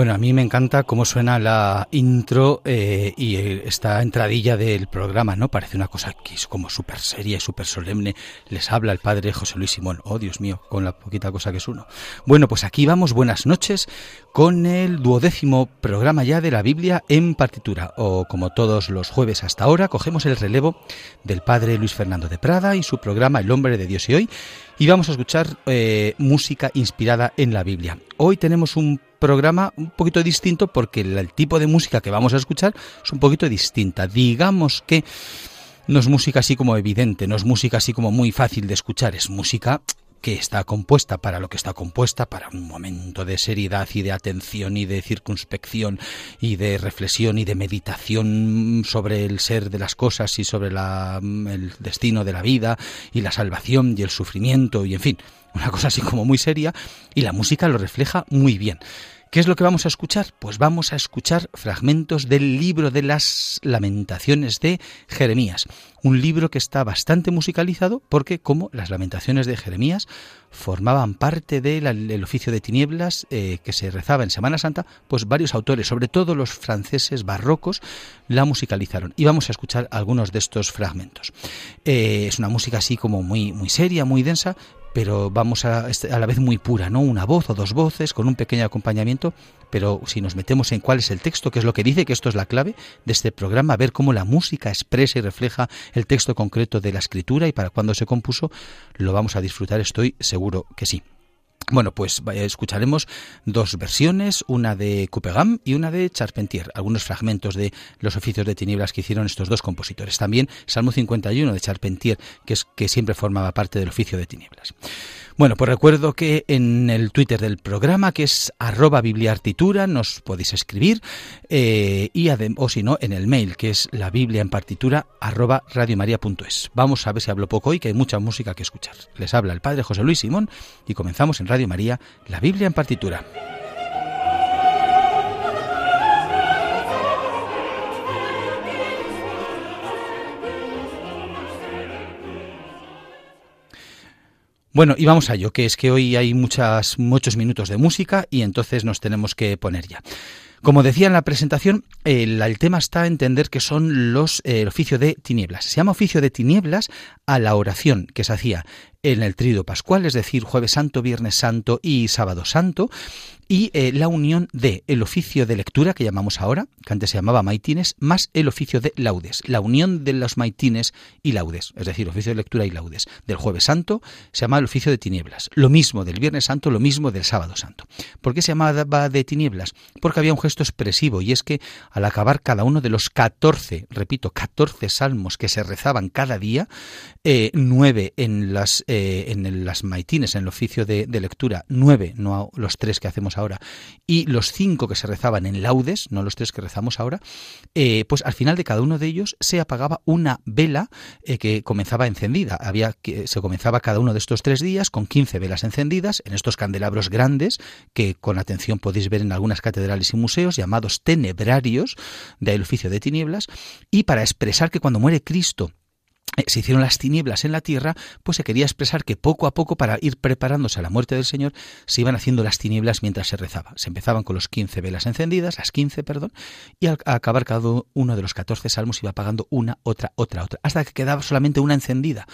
Bueno, a mí me encanta cómo suena la intro eh, y esta entradilla del programa, ¿no? Parece una cosa que es como súper seria y súper solemne. Les habla el padre José Luis Simón. Oh, Dios mío, con la poquita cosa que es uno. Bueno, pues aquí vamos, buenas noches, con el duodécimo programa ya de la Biblia en partitura. O como todos los jueves hasta ahora, cogemos el relevo del padre Luis Fernando de Prada y su programa El hombre de Dios y hoy. Y vamos a escuchar eh, música inspirada en la Biblia. Hoy tenemos un programa un poquito distinto porque el, tipo de música que vamos a escuchar es un poquito distinta. Digamos que no es música así como evidente, no es música así como muy fácil de escuchar, es música que está compuesta para lo que está compuesta, para un momento de seriedad y de atención y de circunspección y de reflexión y de meditación sobre el ser de las cosas y sobre el destino de la vida y la salvación y el sufrimiento y en fin, una cosa así como muy seria y la música lo refleja muy bien. ¿Qué es lo que vamos a escuchar? Pues vamos a escuchar fragmentos del libro de las lamentaciones de Jeremías, un libro que está bastante musicalizado porque como las lamentaciones de Jeremías formaban parte del oficio de tinieblas eh, que se rezaba en Semana Santa, pues varios autores, sobre todo los franceses barrocos, la musicalizaron. Y vamos a escuchar algunos de estos fragmentos. Eh, es una música así como muy, muy seria, muy densa, pero vamos a, a la vez muy pura, ¿no? Una voz o dos voces con un pequeño acompañamiento, pero si nos metemos en cuál es el texto, que es lo que dice, que esto es la clave de este programa, ver cómo la música expresa y refleja el texto concreto de la escritura y para cuándo se compuso, lo vamos a disfrutar, estoy seguro que sí. Bueno, pues escucharemos dos versiones, una de Coupegam y una de Charpentier, algunos fragmentos de los oficios de tinieblas que hicieron estos dos compositores. También Salmo 51 de Charpentier, que es que siempre formaba parte del oficio de tinieblas. Bueno, pues recuerdo que en el Twitter del programa, que es arroba bibliartitura, nos podéis escribir, eh, y o si no, en el mail, que es la biblia en partitura arroba radiomaria.es. Vamos a ver si hablo poco hoy, que hay mucha música que escuchar. Les habla el Padre José Luis Simón y comenzamos en Radio María, la Biblia en partitura. Bueno, y vamos a ello, que es que hoy hay muchas, muchos minutos de música y entonces nos tenemos que poner ya. Como decía en la presentación, el, tema está a entender que son los el oficio de tinieblas. Se llama oficio de tinieblas a la oración que se hacía en el trido pascual, es decir, jueves santo, viernes santo y sábado santo, y eh, la unión de el oficio de lectura que llamamos ahora, que antes se llamaba maitines, más el oficio de laudes, la unión de los maitines y laudes, es decir, oficio de lectura y laudes. Del jueves santo se llama el oficio de tinieblas, lo mismo del viernes santo, lo mismo del sábado santo. ¿Por qué se llamaba de tinieblas? Porque había un gesto expresivo y es que al acabar cada uno de los 14, repito, 14 salmos que se rezaban cada día, eh, nueve en las, eh, en las maitines, en el oficio de, lectura, nueve, no los tres que hacemos ahora, y los cinco que se rezaban en laudes, no los tres que rezamos ahora, eh, pues al final de cada uno de ellos se apagaba una vela eh, que comenzaba encendida. Había que se comenzaba cada uno de estos tres días con 15 velas encendidas en estos candelabros grandes que con atención podéis ver en algunas catedrales y museos llamados tenebrarios del oficio de tinieblas y para expresar que cuando muere Cristo se hicieron las tinieblas en la tierra, pues se quería expresar que poco a poco, para ir preparándose a la muerte del Señor, se iban haciendo las tinieblas mientras se rezaba. Se empezaban con los 15 velas encendidas, las 15, perdón, y al acabar cada uno de los 14 salmos iba apagando una, otra, otra, otra, hasta que quedaba solamente una encendida.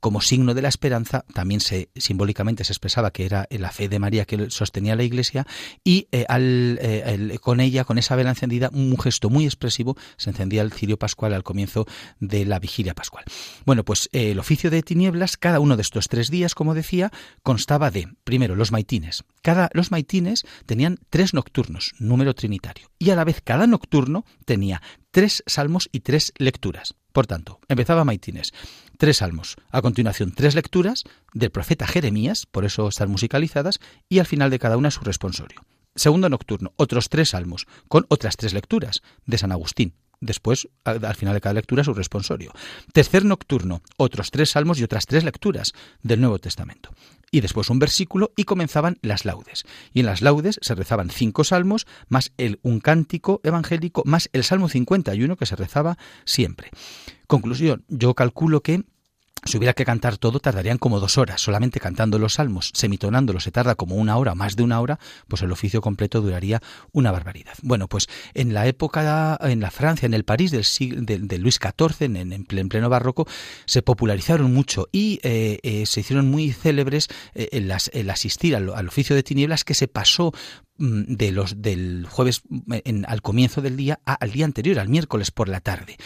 Como signo de la esperanza, también se simbólicamente se expresaba que era la fe de María que sostenía la Iglesia, y eh, eh, con ella, con esa vela encendida, un gesto muy expresivo, se encendía el cirio pascual al comienzo de la vigilia pascual. Bueno, pues eh, el oficio de tinieblas, cada uno de estos tres días, como decía, constaba de, primero, los maitines. Cada, los maitines tenían tres nocturnos, número trinitario, y a la vez cada nocturno tenía tres salmos y tres lecturas. Por tanto, empezaba maitines, tres salmos, a continuación tres lecturas del profeta Jeremías, por eso están musicalizadas, y al final de cada una su responsorio. Segundo nocturno, otros tres salmos, con otras tres lecturas de San Agustín, después, al final de cada lectura, su responsorio. Tercer nocturno, otros tres salmos y otras tres lecturas del Nuevo Testamento. Y después un versículo y comenzaban las laudes. Y en las laudes se rezaban cinco salmos, más el, un cántico evangélico, más el Salmo 51 que se rezaba siempre. Conclusión, yo calculo que si hubiera que cantar todo, tardarían como dos horas. Solamente cantando los salmos, semitonándolo, se tarda como una hora, más de una hora, pues el oficio completo duraría una barbaridad. Bueno, pues en la época, en la Francia, en el París del de, Luis XIV, en, en, pleno barroco, se popularizaron mucho y eh, eh, se hicieron muy célebres eh, el, asistir al, oficio de tinieblas que se pasó de los del jueves eh, en, al comienzo del día al día anterior, al miércoles por la tarde.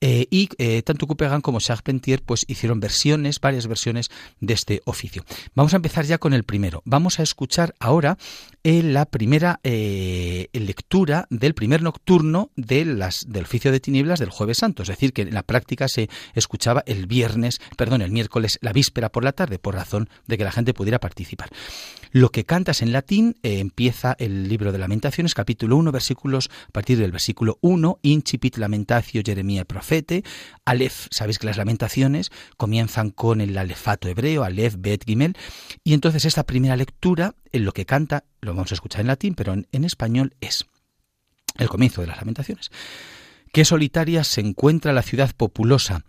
Eh, y eh, tanto Couperin como Charpentier pues hicieron versiones, varias versiones de este oficio. Vamos a empezar ya con el primero. Vamos a escuchar ahora la primera lectura del primer nocturno de las, del oficio de tinieblas del jueves santo. Es decir, que en la práctica se escuchaba el viernes, perdón, el miércoles, la víspera por la tarde, por razón de que la gente pudiera participar. Lo que cantas en latín empieza el libro de Lamentaciones, capítulo 1, versículos, a partir del versículo 1, Incipit Lamentatio Jeremía Profete, Aleph, sabéis que las lamentaciones comienzan con el alefato hebreo, Aleph, Bet, Gimel, y entonces esta primera lectura, en lo que canta, lo vamos a escuchar en latín, pero en, español es el comienzo de las lamentaciones. Qué solitaria se encuentra la ciudad populosa,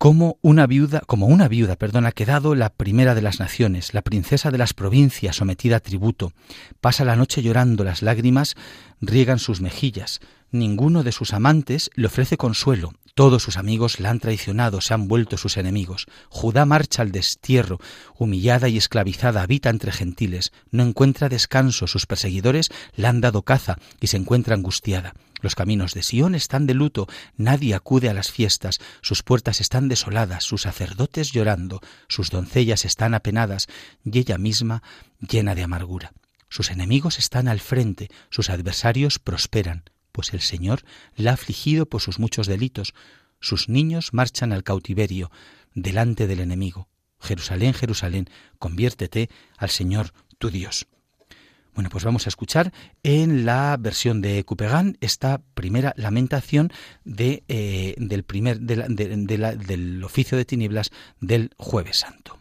como una viuda, como una viuda, perdón, ha quedado la primera de las naciones, la princesa de las provincias sometida a tributo. Pasa la noche llorando, las lágrimas riegan sus mejillas. Ninguno de sus amantes le ofrece consuelo. Todos sus amigos la han traicionado, se han vuelto sus enemigos. Judá marcha al destierro, humillada y esclavizada, habita entre gentiles, no encuentra descanso, sus perseguidores la han dado caza y se encuentra angustiada. Los caminos de Sión están de luto, nadie acude a las fiestas, sus puertas están desoladas, sus sacerdotes llorando, sus doncellas están apenadas, y ella misma llena de amargura. Sus enemigos están al frente, sus adversarios prosperan, pues el Señor la ha afligido por sus muchos delitos. Sus niños marchan al cautiverio, delante del enemigo. Jerusalén, Jerusalén, conviértete al Señor tu Dios. Bueno, pues vamos a escuchar en la versión de Couperin esta primera lamentación eh, del, primer, del oficio de tinieblas del jueves santo.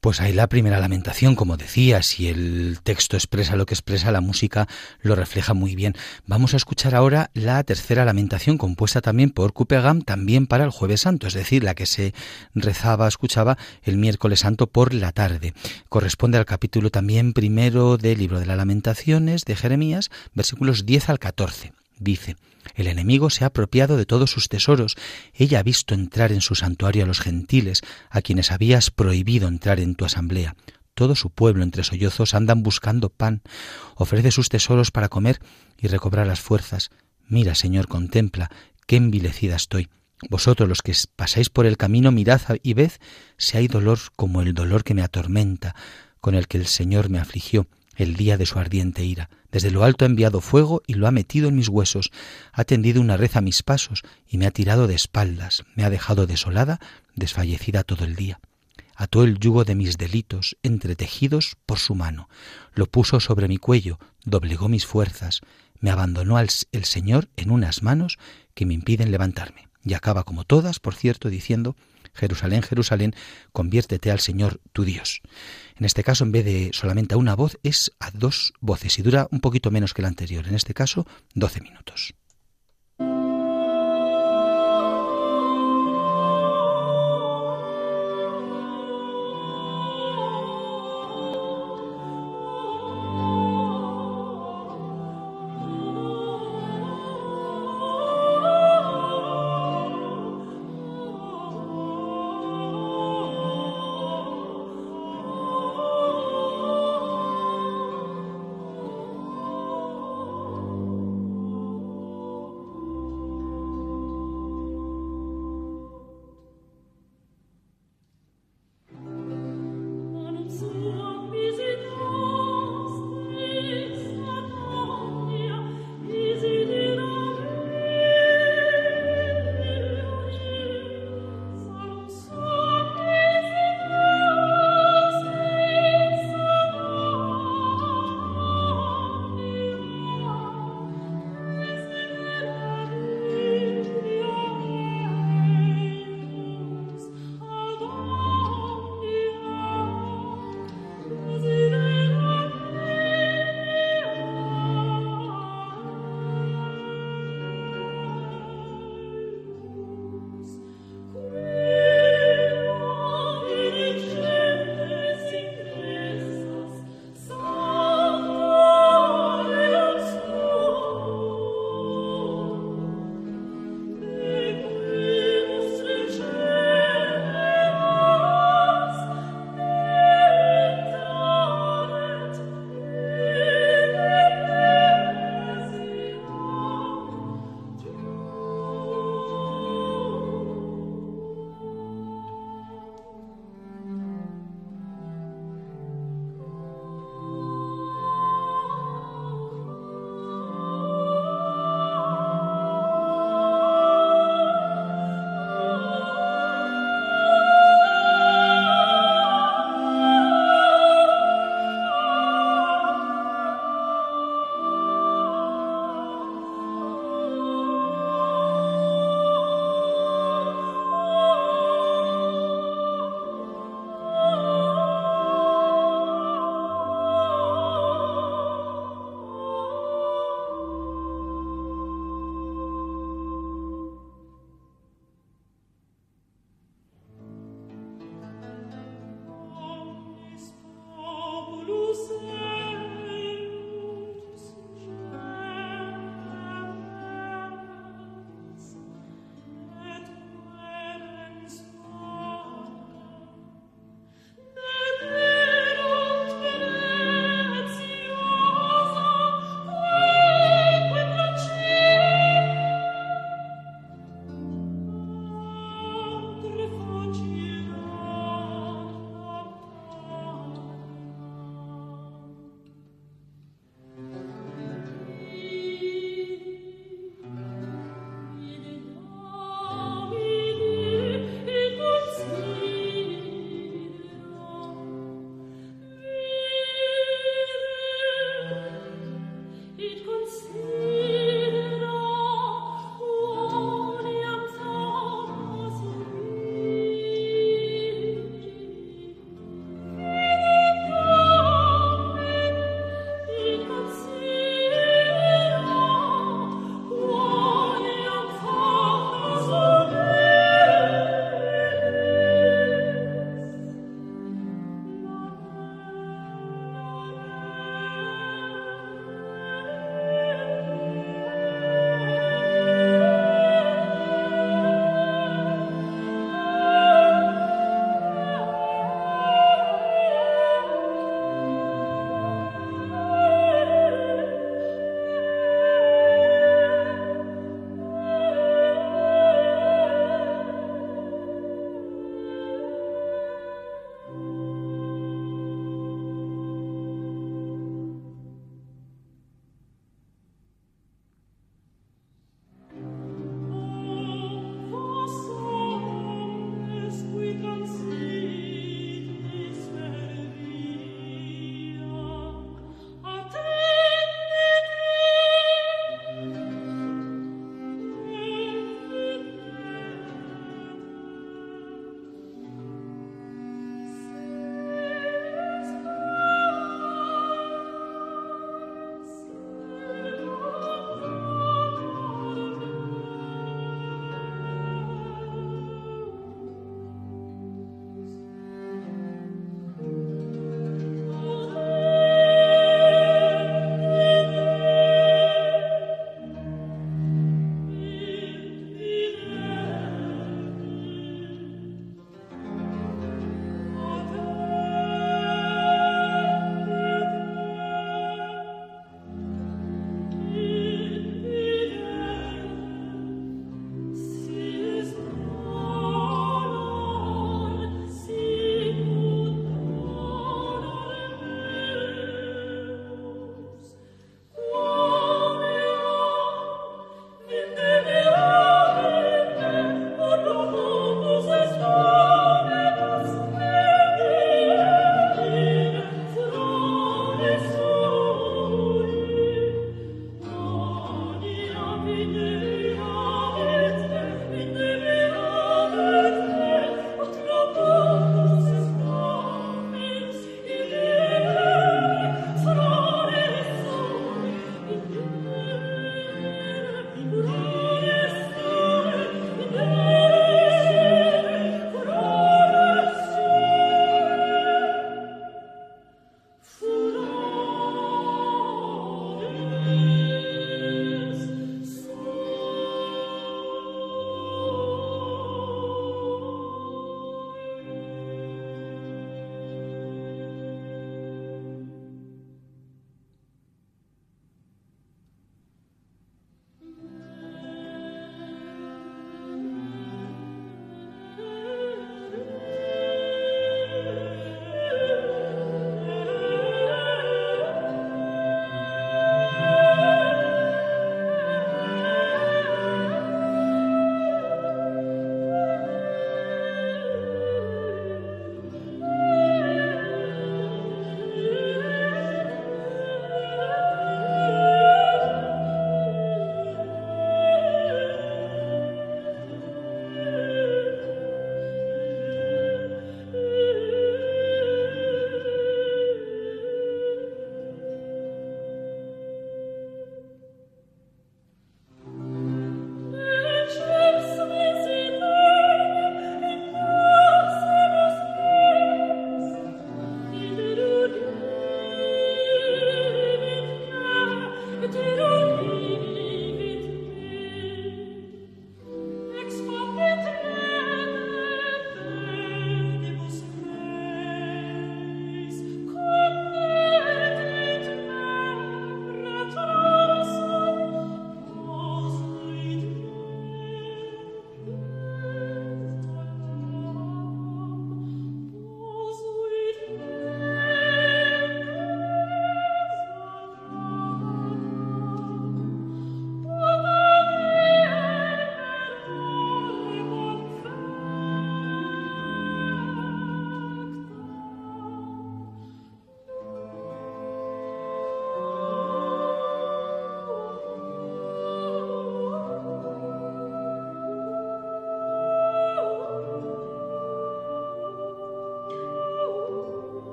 Pues ahí la primera lamentación, como decía, si el texto expresa lo que expresa, la música lo refleja muy bien. Vamos a escuchar ahora la tercera lamentación, compuesta también por Kupegam, también para el Jueves Santo, es decir, la que se rezaba, escuchaba el miércoles santo por la tarde. Corresponde al capítulo también primero del libro de las lamentaciones de Jeremías, versículos 10 al 14. Dice, el enemigo se ha apropiado de todos sus tesoros. Ella ha visto entrar en su santuario a los gentiles, a quienes habías prohibido entrar en tu asamblea. Todo su pueblo entre sollozos andan buscando pan. Ofrece sus tesoros para comer y recobrar las fuerzas. Mira, Señor, contempla, qué envilecida estoy. Vosotros los que pasáis por el camino, mirad y ved si hay dolor como el dolor que me atormenta, con el que el Señor me afligió el día de su ardiente ira. Desde lo alto ha enviado fuego y lo ha metido en mis huesos, ha tendido una red a mis pasos y me ha tirado de espaldas, me ha dejado desolada, desfallecida todo el día. Ató el yugo de mis delitos, entretejidos por su mano, lo puso sobre mi cuello, doblegó mis fuerzas, me abandonó al, el Señor en unas manos que me impiden levantarme. Y acaba como todas, por cierto, diciendo, Jerusalén, Jerusalén, conviértete al Señor tu Dios. En este caso, en vez de solamente a una voz, es a dos voces y dura un poquito menos que la anterior. En este caso, 12 minutos.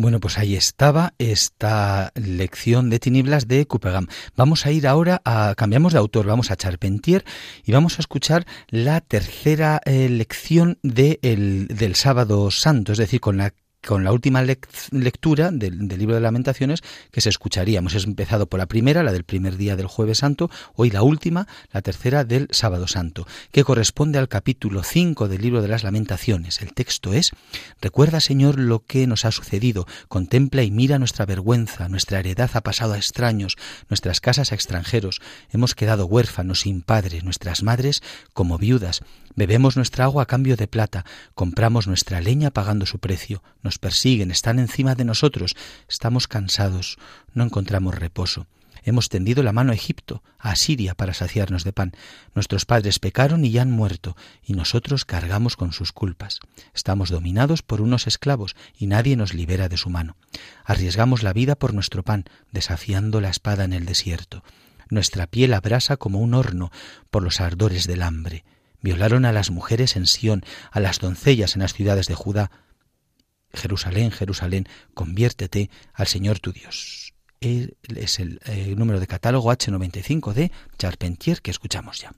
Bueno, pues ahí estaba esta lección de tinieblas de Cupegam. Vamos a ir ahora a cambiamos de autor, vamos a Charpentier y vamos a escuchar la tercera eh, lección del sábado santo, es decir, con la con la última lectura del, libro de lamentaciones que se escucharía. Hemos empezado por la primera, la del primer día del jueves santo, hoy la última, la tercera del sábado santo, que corresponde al capítulo 5 del libro de las lamentaciones. El texto es, Recuerda Señor lo que nos ha sucedido, contempla y mira nuestra vergüenza, nuestra heredad ha pasado a extraños, nuestras casas a extranjeros, hemos quedado huérfanos sin padre, nuestras madres como viudas, Bebemos nuestra agua a cambio de plata, compramos nuestra leña pagando su precio, nos persiguen, están encima de nosotros, estamos cansados, no encontramos reposo. Hemos tendido la mano a Egipto, a Asiria, para saciarnos de pan. Nuestros padres pecaron y ya han muerto, y nosotros cargamos con sus culpas. Estamos dominados por unos esclavos, y nadie nos libera de su mano. Arriesgamos la vida por nuestro pan, desafiando la espada en el desierto. Nuestra piel abrasa como un horno por los ardores del hambre. Violaron a las mujeres en Sión, a las doncellas en las ciudades de Judá. Jerusalén, Jerusalén, conviértete al Señor tu Dios. Es el, el número de catálogo H95 de Charpentier que escuchamos ya.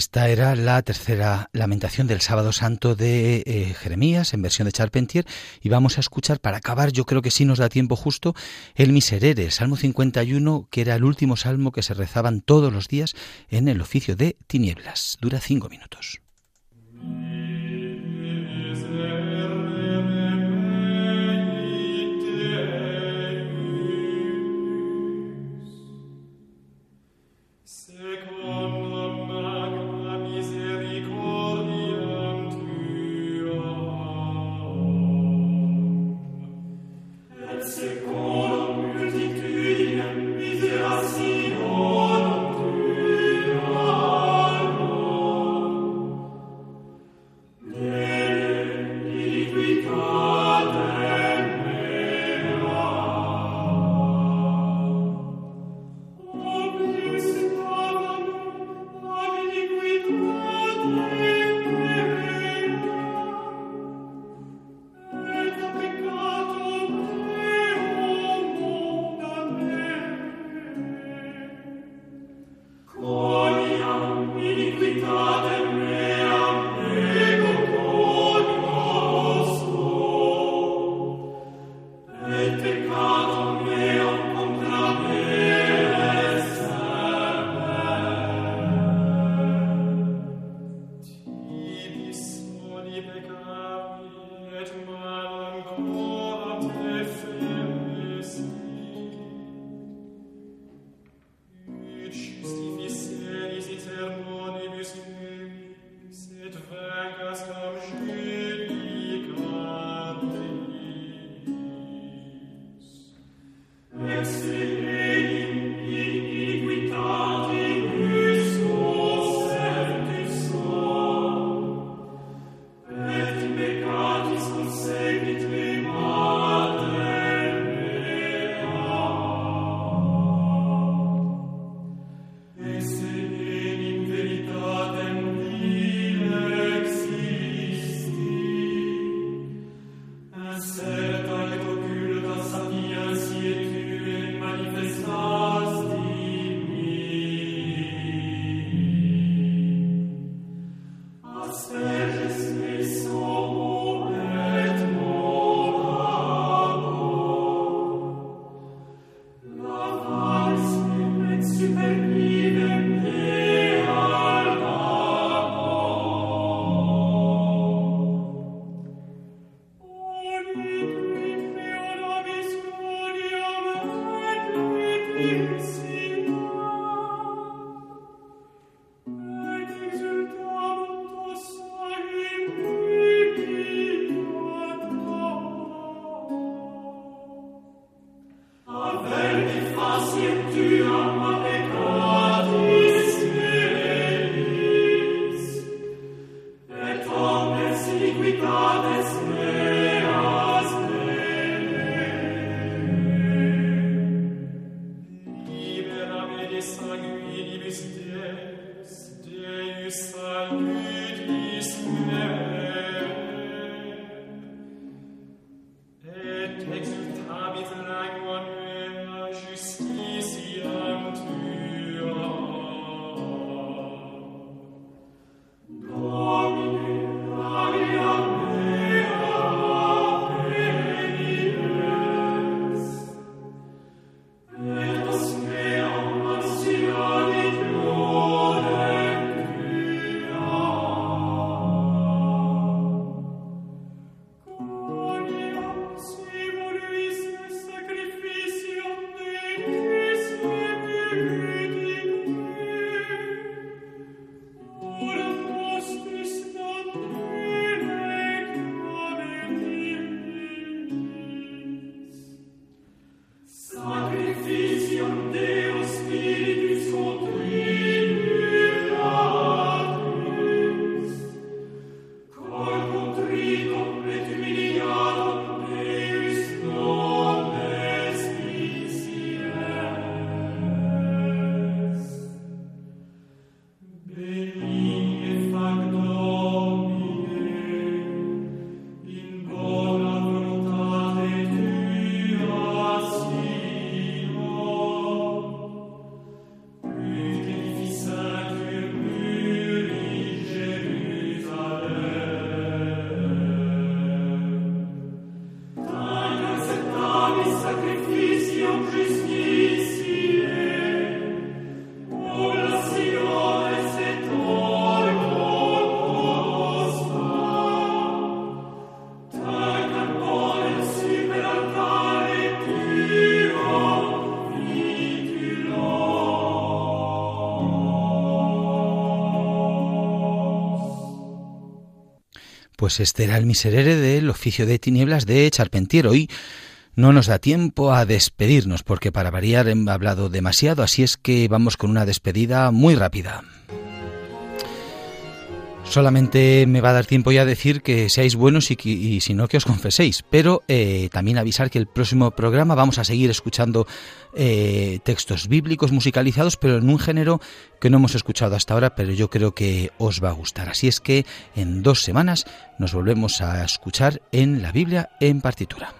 Esta era la tercera lamentación del sábado santo de eh, Jeremías en versión de Charpentier y vamos a escuchar para acabar, yo creo que sí nos da tiempo justo, el Miserere, Salmo 51, que era el último salmo que se rezaban todos los días en el oficio de tinieblas. Dura cinco minutos. verdi faciem tu pues este era el miserere del oficio de tinieblas de Charpentier. Hoy no nos da tiempo a despedirnos porque para variar he hablado demasiado, así es que vamos con una despedida muy rápida. Solamente me va a dar tiempo ya a decir que seáis buenos y, si no que os confeséis, pero eh, también avisar que el próximo programa vamos a seguir escuchando eh, textos bíblicos musicalizados, pero en un género que no hemos escuchado hasta ahora, pero yo creo que os va a gustar. Así es que en dos semanas nos volvemos a escuchar en la Biblia en partitura.